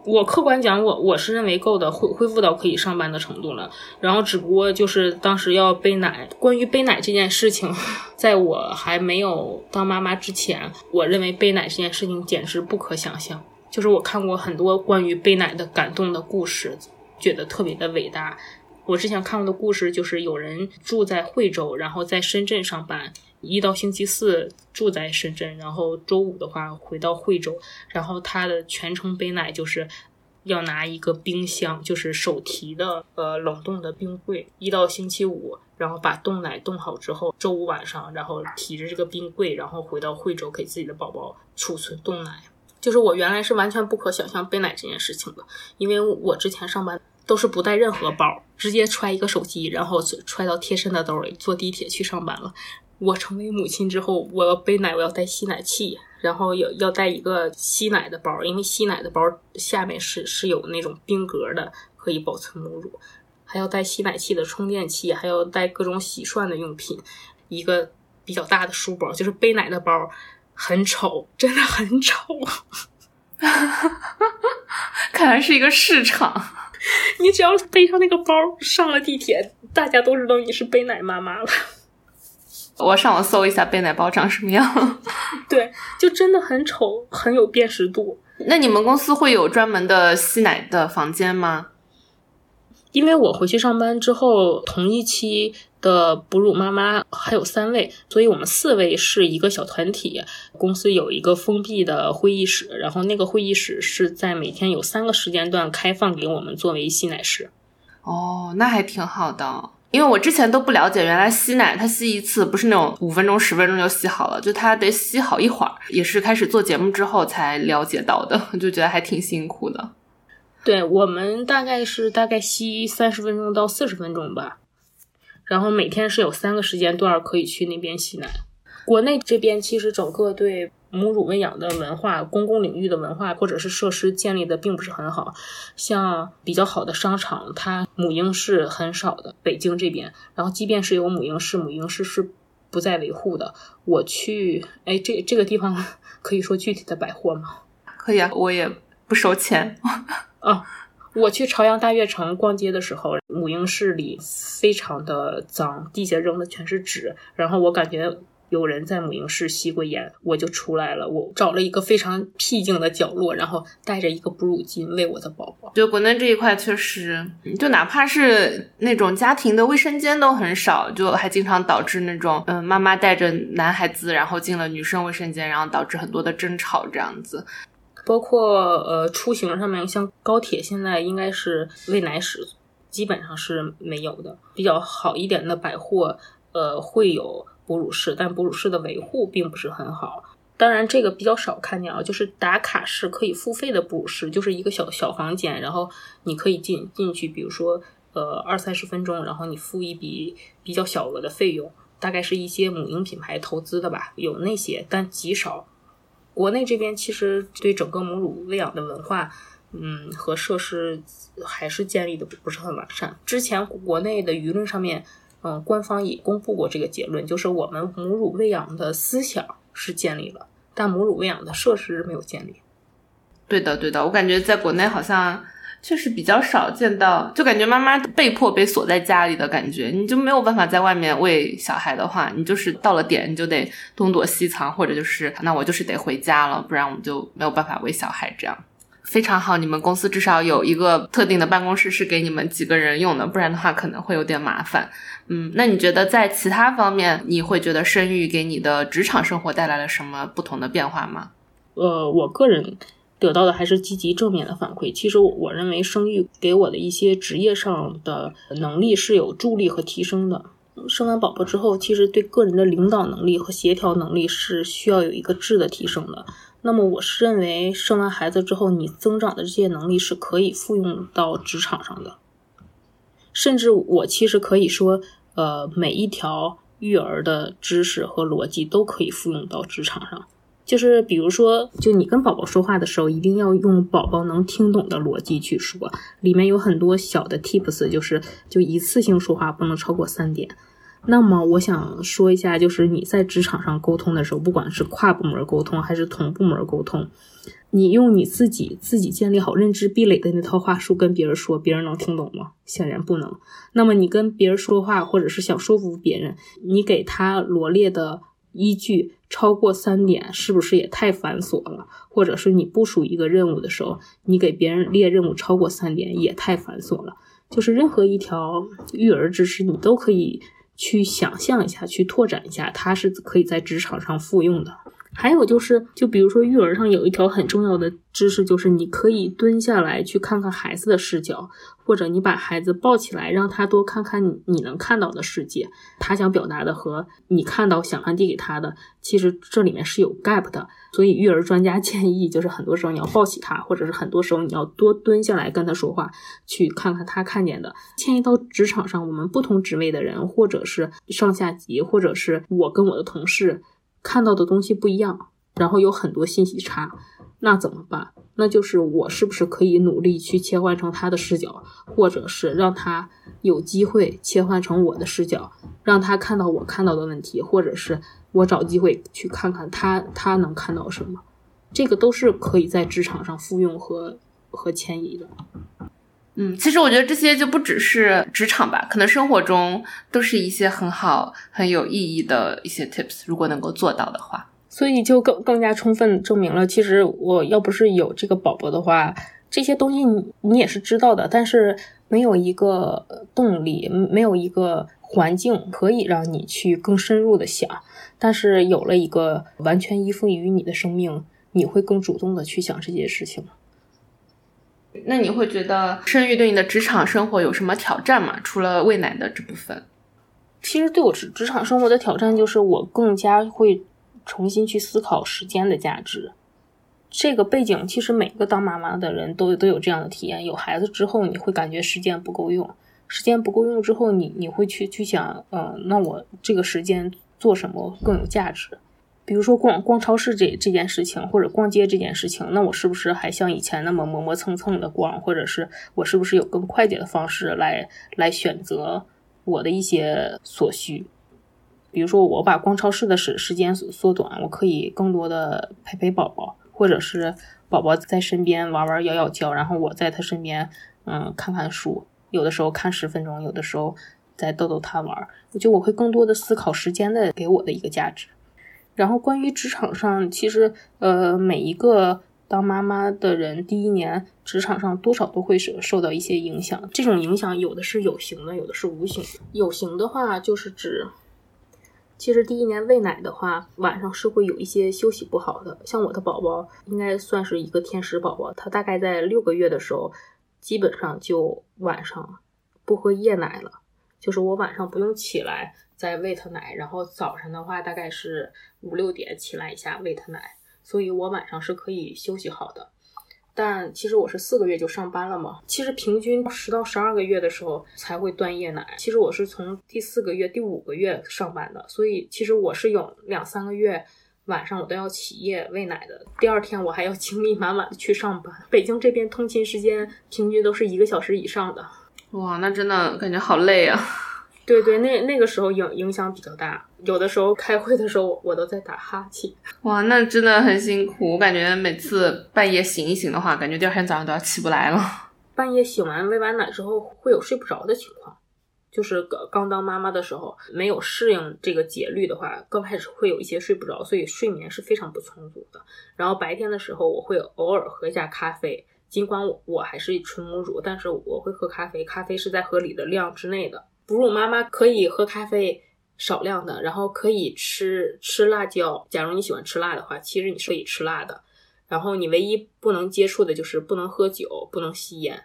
我客观讲，我我是认为够的，恢恢复到可以上班的程度了。然后只不过就是当时要背奶，关于背奶这件事情，在我还没有当妈妈之前，我认为背奶这件事情简直不可想象。就是我看过很多关于背奶的感动的故事，觉得特别的伟大。我之前看过的故事就是有人住在惠州，然后在深圳上班。一到星期四住在深圳，然后周五的话回到惠州，然后他的全程背奶就是要拿一个冰箱，就是手提的呃冷冻的冰柜。一到星期五，然后把冻奶冻好之后，周五晚上然后提着这个冰柜，然后回到惠州给自己的宝宝储存冻奶。就是我原来是完全不可想象背奶这件事情的，因为我之前上班都是不带任何包，直接揣一个手机，然后揣到贴身的兜里，坐地铁去上班了。我成为母亲之后，我要背奶，我要带吸奶器，然后要要带一个吸奶的包，因为吸奶的包下面是是有那种冰格的，可以保存母乳，还要带吸奶器的充电器，还要带各种洗涮的用品，一个比较大的书包，就是背奶的包，很丑，真的很丑。看来是一个市场。你只要背上那个包，上了地铁，大家都知道你是背奶妈妈了。我上网搜一下背奶包长什么样。对，就真的很丑，很有辨识度。那你们公司会有专门的吸奶的房间吗？因为我回去上班之后，同一期的哺乳妈妈还有三位，所以我们四位是一个小团体。公司有一个封闭的会议室，然后那个会议室是在每天有三个时间段开放给我们作为吸奶室。哦，那还挺好的。因为我之前都不了解，原来吸奶它吸一次不是那种五分钟、十分钟就吸好了，就它得吸好一会儿。也是开始做节目之后才了解到的，就觉得还挺辛苦的。对我们大概是大概吸三十分钟到四十分钟吧，然后每天是有三个时间段可以去那边吸奶。国内这边其实整个对母乳喂养的文化、公共领域的文化或者是设施建立的并不是很好，像比较好的商场，它母婴室很少的。北京这边，然后即便是有母婴室，母婴室是不再维护的。我去，哎，这这个地方 可以说具体的百货吗？可以啊，我也不收钱。啊，我去朝阳大悦城逛街的时候，母婴室里非常的脏，地下扔的全是纸。然后我感觉有人在母婴室吸过烟，我就出来了。我找了一个非常僻静的角落，然后带着一个哺乳巾喂我的宝宝。就国内这一块确实，就哪怕是那种家庭的卫生间都很少，就还经常导致那种嗯，妈妈带着男孩子，然后进了女生卫生间，然后导致很多的争吵这样子。包括呃出行上面，像高铁现在应该是喂奶室基本上是没有的。比较好一点的百货，呃会有哺乳室，但哺乳室的维护并不是很好。当然这个比较少看见啊，就是打卡式可以付费的哺乳室，就是一个小小房间，然后你可以进进去，比如说呃二三十分钟，然后你付一笔比较小额的费用，大概是一些母婴品牌投资的吧，有那些，但极少。国内这边其实对整个母乳喂养的文化，嗯，和设施还是建立的不是很完善。之前国内的舆论上面，嗯，官方也公布过这个结论，就是我们母乳喂养的思想是建立了，但母乳喂养的设施没有建立。对的，对的，我感觉在国内好像。确实比较少见到，就感觉妈妈被迫被锁在家里的感觉，你就没有办法在外面喂小孩的话，你就是到了点你就得东躲西藏，或者就是那我就是得回家了，不然我们就没有办法喂小孩。这样非常好，你们公司至少有一个特定的办公室是给你们几个人用的，不然的话可能会有点麻烦。嗯，那你觉得在其他方面，你会觉得生育给你的职场生活带来了什么不同的变化吗？呃，我个人。得到的还是积极正面的反馈。其实我我认为生育给我的一些职业上的能力是有助力和提升的。生完宝宝之后，其实对个人的领导能力和协调能力是需要有一个质的提升的。那么我是认为，生完孩子之后，你增长的这些能力是可以复用到职场上的。甚至我其实可以说，呃，每一条育儿的知识和逻辑都可以复用到职场上。就是比如说，就你跟宝宝说话的时候，一定要用宝宝能听懂的逻辑去说。里面有很多小的 tips，就是就一次性说话不能超过三点。那么我想说一下，就是你在职场上沟通的时候，不管是跨部门沟通还是同部门沟通，你用你自己自己建立好认知壁垒的那套话术跟别人说，别人能听懂吗？显然不能。那么你跟别人说话，或者是想说服别人，你给他罗列的依据。超过三点是不是也太繁琐了？或者是你部署一个任务的时候，你给别人列任务超过三点也太繁琐了。就是任何一条育儿知识，你都可以去想象一下，去拓展一下，它是可以在职场上复用的。还有就是，就比如说育儿上有一条很重要的知识，就是你可以蹲下来去看看孩子的视角，或者你把孩子抱起来，让他多看看你你能看到的世界。他想表达的和你看到想传递给他的，其实这里面是有 gap 的。所以育儿专家 建议，就是很多时候你要抱起他，或者是很多时候你要多蹲下来跟他说话，去看看他看见的。迁移到职场上，我们不同职位的人，或者是上下级，或者是我跟我的同事。看到的东西不一样，然后有很多信息差，那怎么办？那就是我是不是可以努力去切换成他的视角，或者是让他有机会切换成我的视角，让他看到我看到的问题，或者是我找机会去看看他他能看到什么，这个都是可以在职场上复用和和迁移的。嗯，其实我觉得这些就不只是职场吧，可能生活中都是一些很好、很有意义的一些 tips。如果能够做到的话，所以就更更加充分证明了，其实我要不是有这个宝宝的话，这些东西你你也是知道的，但是没有一个动力，没有一个环境可以让你去更深入的想。但是有了一个完全依附于你的生命，你会更主动的去想这些事情。那你会觉得生育对你的职场生活有什么挑战吗？除了喂奶的这部分，其实对我职职场生活的挑战就是我更加会重新去思考时间的价值。这个背景其实每个当妈妈的人都都有这样的体验。有孩子之后，你会感觉时间不够用，时间不够用之后，你你会去去想，嗯，那我这个时间做什么更有价值？比如说逛逛超市这这件事情，或者逛街这件事情，那我是不是还像以前那么磨磨蹭蹭的逛，或者是我是不是有更快捷的方式来来选择我的一些所需？比如说我把逛超市的时时间缩短，我可以更多的陪陪宝宝，或者是宝宝在身边玩玩摇摇胶，然后我在他身边嗯看看书，有的时候看十分钟，有的时候在逗逗他玩儿，我觉得我会更多的思考时间的给我的一个价值。然后关于职场上，其实呃，每一个当妈妈的人，第一年职场上多少都会受受到一些影响。这种影响有的是有形的，有的是无形。有形的话就是指，其实第一年喂奶的话，晚上是会有一些休息不好的。像我的宝宝应该算是一个天使宝宝，他大概在六个月的时候，基本上就晚上不喝夜奶了，就是我晚上不用起来。再喂他奶，然后早上的话大概是五六点起来一下喂他奶，所以我晚上是可以休息好的。但其实我是四个月就上班了嘛，其实平均十到十二个月的时候才会断夜奶。其实我是从第四个月、第五个月上班的，所以其实我是有两三个月晚上我都要起夜喂奶的。第二天我还要精力满满的去上班。北京这边通勤时间平均都是一个小时以上的，哇，那真的感觉好累啊。对对，那那个时候影影响比较大，有的时候开会的时候我都在打哈欠。哇，那真的很辛苦。我感觉每次半夜醒一醒的话，感觉第二天早上都要起不来了。半夜醒完喂完奶之后，会有睡不着的情况。就是刚当妈妈的时候，没有适应这个节律的话，刚开始会有一些睡不着，所以睡眠是非常不充足的。然后白天的时候，我会偶尔喝一下咖啡，尽管我我还是纯母乳，但是我会喝咖啡，咖啡是在合理的量之内的。哺乳妈妈可以喝咖啡，少量的，然后可以吃吃辣椒。假如你喜欢吃辣的话，其实你是可以吃辣的。然后你唯一不能接触的就是不能喝酒，不能吸烟。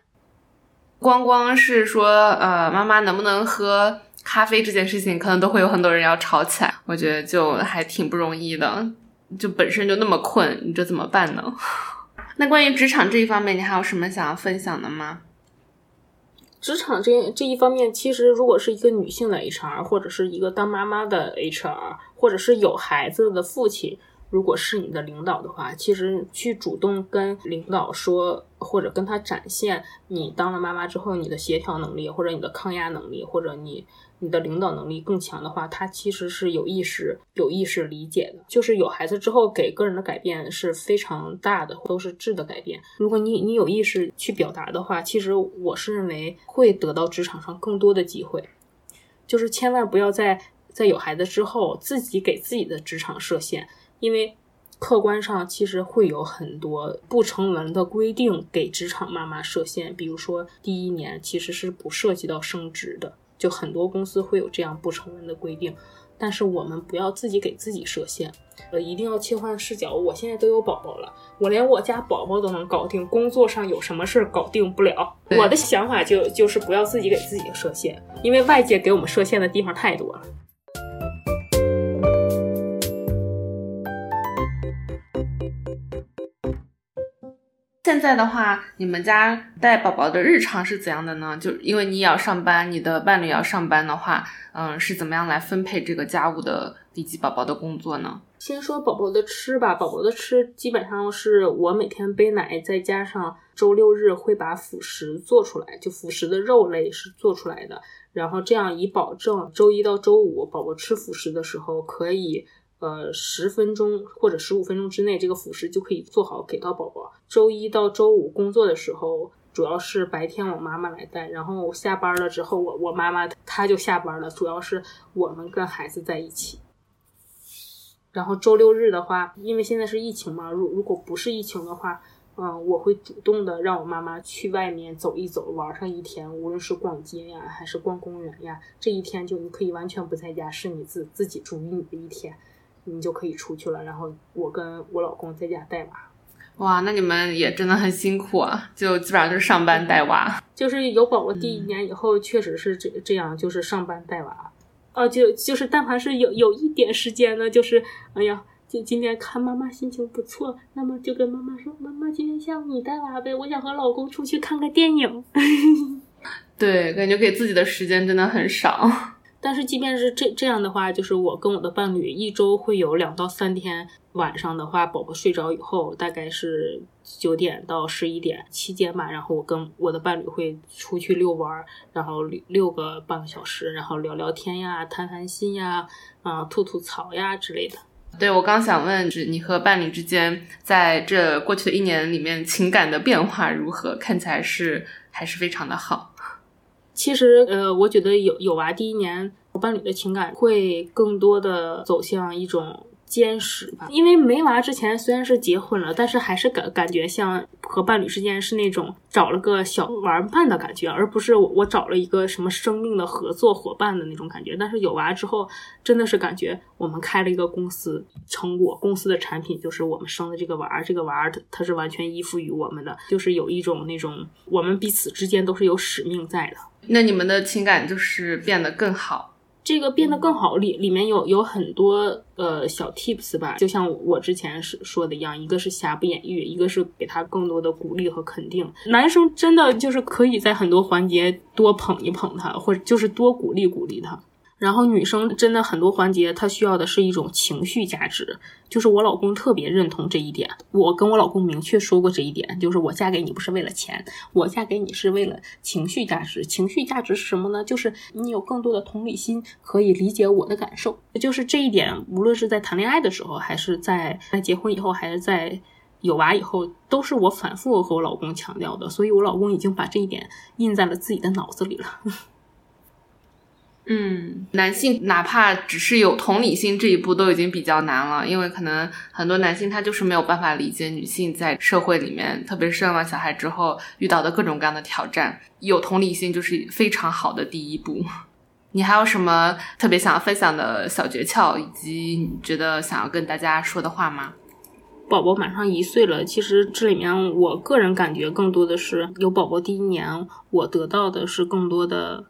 光光是说，呃，妈妈能不能喝咖啡这件事情，可能都会有很多人要吵起来。我觉得就还挺不容易的，就本身就那么困，你这怎么办呢？那关于职场这一方面，你还有什么想要分享的吗？职场这这一方面，其实如果是一个女性的 HR，或者是一个当妈妈的 HR，或者是有孩子的父亲，如果是你的领导的话，其实去主动跟领导说，或者跟他展现你当了妈妈之后你的协调能力，或者你的抗压能力，或者你。你的领导能力更强的话，他其实是有意识、有意识理解的。就是有孩子之后给个人的改变是非常大的，都是质的改变。如果你你有意识去表达的话，其实我是认为会得到职场上更多的机会。就是千万不要在在有孩子之后自己给自己的职场设限，因为客观上其实会有很多不成文的规定给职场妈妈设限。比如说第一年其实是不涉及到升职的。就很多公司会有这样不成文的规定，但是我们不要自己给自己设限，呃，一定要切换视角。我现在都有宝宝了，我连我家宝宝都能搞定，工作上有什么事儿搞定不了？我的想法就就是不要自己给自己设限，因为外界给我们设限的地方太多了。现在的话，你们家带宝宝的日常是怎样的呢？就因为你也要上班，你的伴侣要上班的话，嗯，是怎么样来分配这个家务的以及宝宝的工作呢？先说宝宝的吃吧，宝宝的吃基本上是我每天背奶，再加上周六日会把辅食做出来，就辅食的肉类是做出来的，然后这样以保证周一到周五宝宝吃辅食的时候可以。呃，十分钟或者十五分钟之内，这个辅食就可以做好给到宝宝。周一到周五工作的时候，主要是白天我妈妈来带，然后下班了之后，我我妈妈她就下班了，主要是我们跟孩子在一起。然后周六日的话，因为现在是疫情嘛，如如果不是疫情的话，嗯，我会主动的让我妈妈去外面走一走，玩上一天，无论是逛街呀，还是逛公园呀，这一天就你可以完全不在家，是你自自己属于你的一天。你就可以出去了，然后我跟我老公在家带娃。哇，那你们也真的很辛苦啊！就基本上就是上班带娃。就是有宝宝第一年以后，确实是这这样，就是上班带娃。哦，就就是但凡是有有一点时间呢，就是哎呀，今今天看妈妈心情不错，那么就跟妈妈说，妈妈今天下午你带娃呗，我想和老公出去看个电影。对，感觉给自己的时间真的很少。但是即便是这这样的话，就是我跟我的伴侣一周会有两到三天晚上的话，宝宝睡着以后，大概是九点到十一点期间吧，然后我跟我的伴侣会出去遛弯，然后遛个半个小时，然后聊聊天呀，谈谈心呀，啊，吐吐槽呀之类的。对我刚想问，是你和伴侣之间在这过去的一年里面情感的变化如何？看起来是还是非常的好。其实，呃，我觉得有有娃第一年，伴侣的情感会更多的走向一种。坚实吧，因为没娃之前虽然是结婚了，但是还是感感觉像和伴侣之间是那种找了个小玩伴的感觉，而不是我我找了一个什么生命的合作伙伴的那种感觉。但是有娃之后，真的是感觉我们开了一个公司，成果公司的产品就是我们生的这个娃，这个娃它它是完全依附于我们的，就是有一种那种我们彼此之间都是有使命在的。那你们的情感就是变得更好。这个变得更好里里面有有很多呃小 tips 吧，就像我之前是说的一样，一个是瑕不掩瑜，一个是给他更多的鼓励和肯定。男生真的就是可以在很多环节多捧一捧他，或者就是多鼓励鼓励他。然后女生真的很多环节，她需要的是一种情绪价值，就是我老公特别认同这一点。我跟我老公明确说过这一点，就是我嫁给你不是为了钱，我嫁给你是为了情绪价值。情绪价值是什么呢？就是你有更多的同理心，可以理解我的感受。就是这一点，无论是在谈恋爱的时候，还是在在结婚以后，还是在有娃以后，都是我反复和我老公强调的。所以我老公已经把这一点印在了自己的脑子里了。嗯，男性哪怕只是有同理心这一步都已经比较难了，因为可能很多男性他就是没有办法理解女性在社会里面，特别是生完小孩之后遇到的各种各样的挑战。有同理心就是非常好的第一步。你还有什么特别想要分享的小诀窍，以及你觉得想要跟大家说的话吗？宝宝马上一岁了，其实这里面我个人感觉更多的是有宝宝第一年，我得到的是更多的。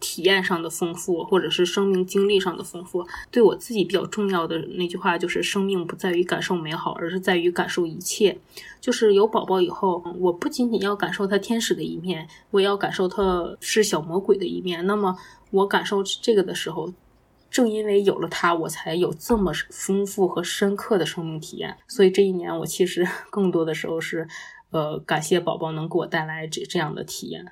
体验上的丰富，或者是生命经历上的丰富，对我自己比较重要的那句话就是：生命不在于感受美好，而是在于感受一切。就是有宝宝以后，我不仅仅要感受他天使的一面，我也要感受他是小魔鬼的一面。那么我感受这个的时候，正因为有了他，我才有这么丰富和深刻的生命体验。所以这一年，我其实 更多的时候是，呃，感谢宝宝能给我带来这这样的体验。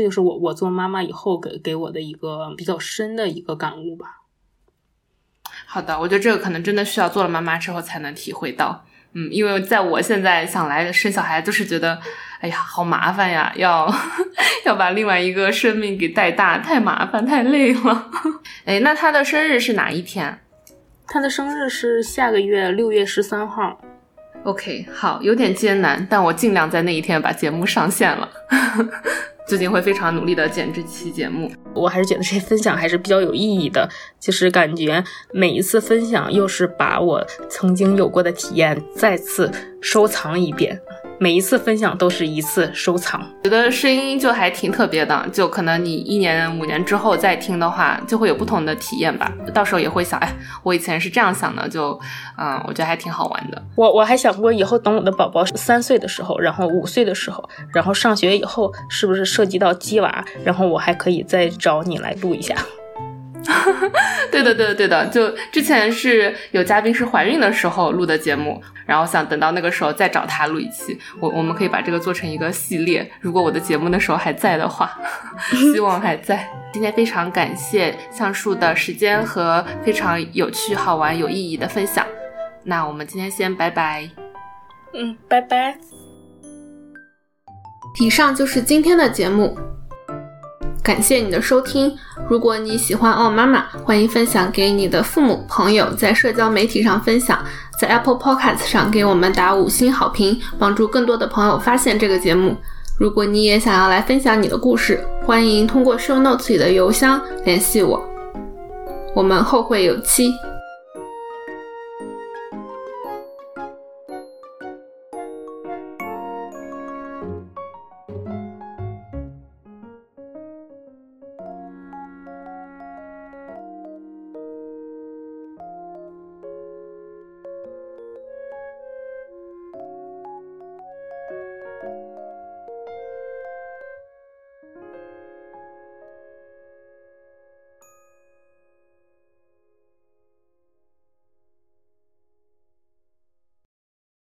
这就是我我做妈妈以后给给我的一个比较深的一个感悟吧。好的，我觉得这个可能真的需要做了妈妈之后才能体会到。嗯，因为在我现在想来生小孩，就是觉得，哎呀，好麻烦呀，要 要把另外一个生命给带大，太麻烦，太累了。哎，那他的生日是哪一天？他的生日是下个月六月十三号。OK，好，有点艰难，但我尽量在那一天把节目上线了。最近会非常努力的剪这期节目。我还是觉得这些分享还是比较有意义的，就是感觉每一次分享又是把我曾经有过的体验再次收藏一遍。每一次分享都是一次收藏，觉得声音就还挺特别的，就可能你一年五年之后再听的话，就会有不同的体验吧。到时候也会想，哎，我以前是这样想的，就，嗯，我觉得还挺好玩的。我我还想过以后等我的宝宝三岁的时候，然后五岁的时候，然后上学以后，是不是涉及到鸡娃，然后我还可以再找你来录一下。对的，对的，对的，就之前是有嘉宾是怀孕的时候录的节目，然后想等到那个时候再找他录一期，我我们可以把这个做成一个系列。如果我的节目那时候还在的话，希望还在。今天非常感谢橡树的时间和非常有趣、好玩、有意义的分享。那我们今天先拜拜。嗯，拜拜。以上就是今天的节目。感谢你的收听。如果你喜欢奥妈妈，欢迎分享给你的父母、朋友，在社交媒体上分享，在 Apple Podcast 上给我们打五星好评，帮助更多的朋友发现这个节目。如果你也想要来分享你的故事，欢迎通过 Show Notes 里的邮箱联系我。我们后会有期。